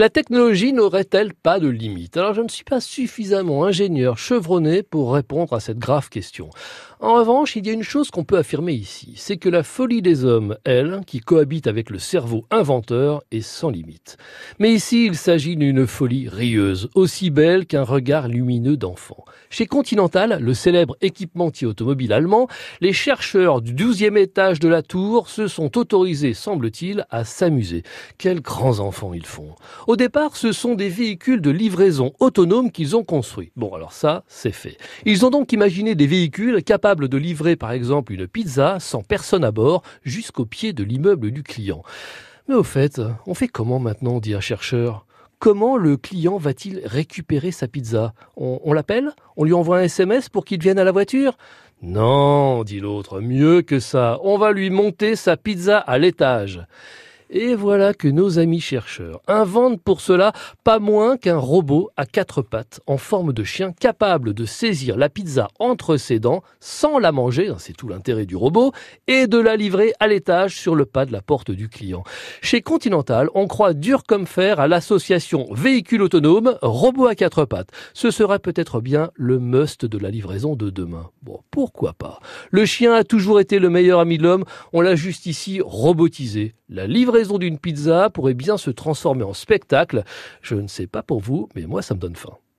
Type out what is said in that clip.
La technologie n'aurait-elle pas de limite Alors je ne suis pas suffisamment ingénieur chevronné pour répondre à cette grave question. En revanche, il y a une chose qu'on peut affirmer ici, c'est que la folie des hommes, elle, qui cohabite avec le cerveau inventeur, est sans limite. Mais ici, il s'agit d'une folie rieuse, aussi belle qu'un regard lumineux d'enfant. Chez Continental, le célèbre équipementier automobile allemand, les chercheurs du douzième étage de la tour se sont autorisés, semble-t-il, à s'amuser. Quels grands enfants ils font. Au départ, ce sont des véhicules de livraison autonomes qu'ils ont construits. Bon, alors ça, c'est fait. Ils ont donc imaginé des véhicules capables de livrer par exemple une pizza sans personne à bord jusqu'au pied de l'immeuble du client. Mais au fait, on fait comment maintenant, dit un chercheur? Comment le client va-t-il récupérer sa pizza? On, on l'appelle? On lui envoie un SMS pour qu'il vienne à la voiture? Non, dit l'autre, mieux que ça. On va lui monter sa pizza à l'étage. Et voilà que nos amis chercheurs inventent pour cela pas moins qu'un robot à quatre pattes en forme de chien capable de saisir la pizza entre ses dents sans la manger, hein, c'est tout l'intérêt du robot, et de la livrer à l'étage sur le pas de la porte du client. Chez Continental, on croit dur comme fer à l'association véhicule autonome, robot à quatre pattes. Ce serait peut-être bien le must de la livraison de demain. Bon, pourquoi pas? Le chien a toujours été le meilleur ami de l'homme, on l'a juste ici robotisé. La livraison d'une pizza pourrait bien se transformer en spectacle. Je ne sais pas pour vous, mais moi ça me donne faim.